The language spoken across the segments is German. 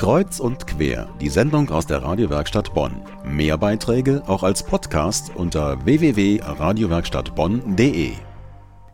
Kreuz und quer, die Sendung aus der Radiowerkstatt Bonn. Mehr Beiträge auch als Podcast unter www.radiowerkstattbonn.de.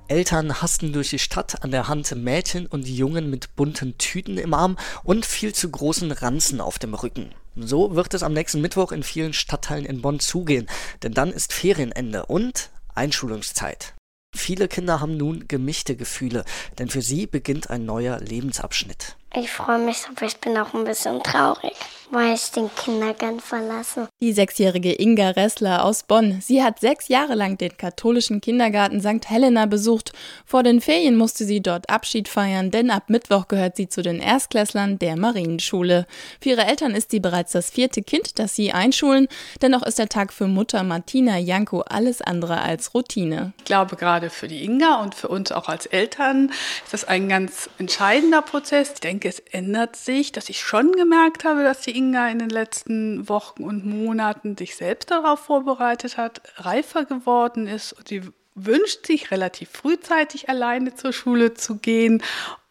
Eltern hasten durch die Stadt an der Hand Mädchen und Jungen mit bunten Tüten im Arm und viel zu großen Ranzen auf dem Rücken. So wird es am nächsten Mittwoch in vielen Stadtteilen in Bonn zugehen, denn dann ist Ferienende und Einschulungszeit. Viele Kinder haben nun gemischte Gefühle, denn für sie beginnt ein neuer Lebensabschnitt. Ich freue mich, aber ich bin auch ein bisschen traurig, weil ich den Kindergarten verlasse. Die sechsjährige Inga Ressler aus Bonn. Sie hat sechs Jahre lang den katholischen Kindergarten St. Helena besucht. Vor den Ferien musste sie dort Abschied feiern, denn ab Mittwoch gehört sie zu den Erstklässlern der Marienschule. Für ihre Eltern ist sie bereits das vierte Kind, das sie einschulen. Dennoch ist der Tag für Mutter Martina Janko alles andere als Routine. Ich glaube, gerade für die Inga und für uns auch als Eltern ist das ein ganz entscheidender Prozess. Ich denke, denke, es ändert sich, dass ich schon gemerkt habe, dass die Inga in den letzten Wochen und Monaten sich selbst darauf vorbereitet hat, reifer geworden ist. Und sie wünscht sich relativ frühzeitig alleine zur Schule zu gehen.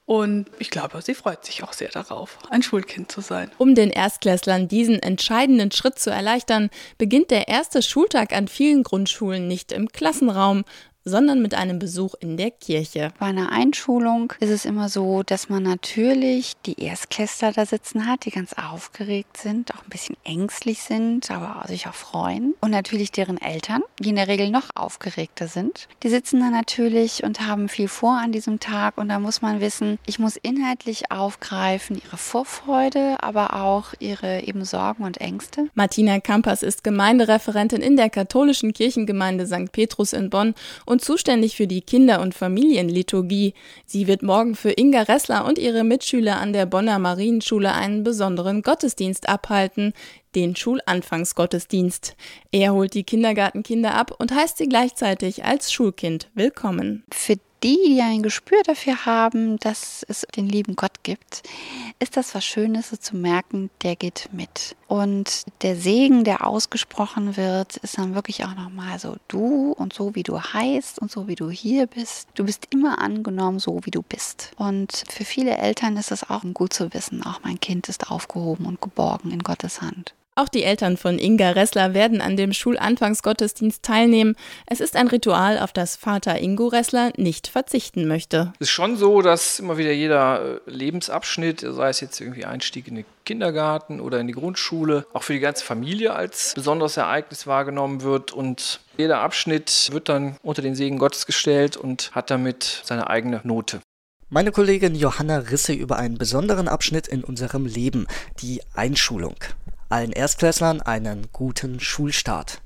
Und ich glaube, sie freut sich auch sehr darauf, ein Schulkind zu sein. Um den Erstklässlern diesen entscheidenden Schritt zu erleichtern, beginnt der erste Schultag an vielen Grundschulen nicht im Klassenraum, sondern mit einem Besuch in der Kirche. Bei einer Einschulung ist es immer so, dass man natürlich die Erstklässler da sitzen hat, die ganz aufgeregt sind, auch ein bisschen ängstlich sind, aber sich auch freuen. Und natürlich deren Eltern, die in der Regel noch aufgeregter sind. Die sitzen da natürlich und haben viel vor an diesem Tag und da muss man wissen, ich muss inhaltlich aufgreifen ihre Vorfreude, aber auch ihre eben Sorgen und Ängste. Martina Kampers ist Gemeindereferentin in der katholischen Kirchengemeinde St. Petrus in Bonn und und zuständig für die Kinder- und Familienliturgie. Sie wird morgen für Inga Ressler und ihre Mitschüler an der Bonner Marienschule einen besonderen Gottesdienst abhalten, den Schulanfangsgottesdienst. Er holt die Kindergartenkinder ab und heißt sie gleichzeitig als Schulkind willkommen. Für die, die ein Gespür dafür haben, dass es den lieben Gott gibt, ist das was Schönes zu merken, der geht mit. Und der Segen, der ausgesprochen wird, ist dann wirklich auch nochmal so du und so wie du heißt und so wie du hier bist. Du bist immer angenommen, so wie du bist. Und für viele Eltern ist es auch gut zu wissen, auch mein Kind ist aufgehoben und geborgen in Gottes Hand. Auch die Eltern von Inga Ressler werden an dem Schulanfangsgottesdienst teilnehmen. Es ist ein Ritual, auf das Vater Ingo Ressler nicht verzichten möchte. Es ist schon so, dass immer wieder jeder äh, Lebensabschnitt, sei es jetzt irgendwie Einstieg in den Kindergarten oder in die Grundschule, auch für die ganze Familie als besonderes Ereignis wahrgenommen wird und jeder Abschnitt wird dann unter den Segen Gottes gestellt und hat damit seine eigene Note. Meine Kollegin Johanna Risse über einen besonderen Abschnitt in unserem Leben, die Einschulung allen Erstklässlern einen guten Schulstart.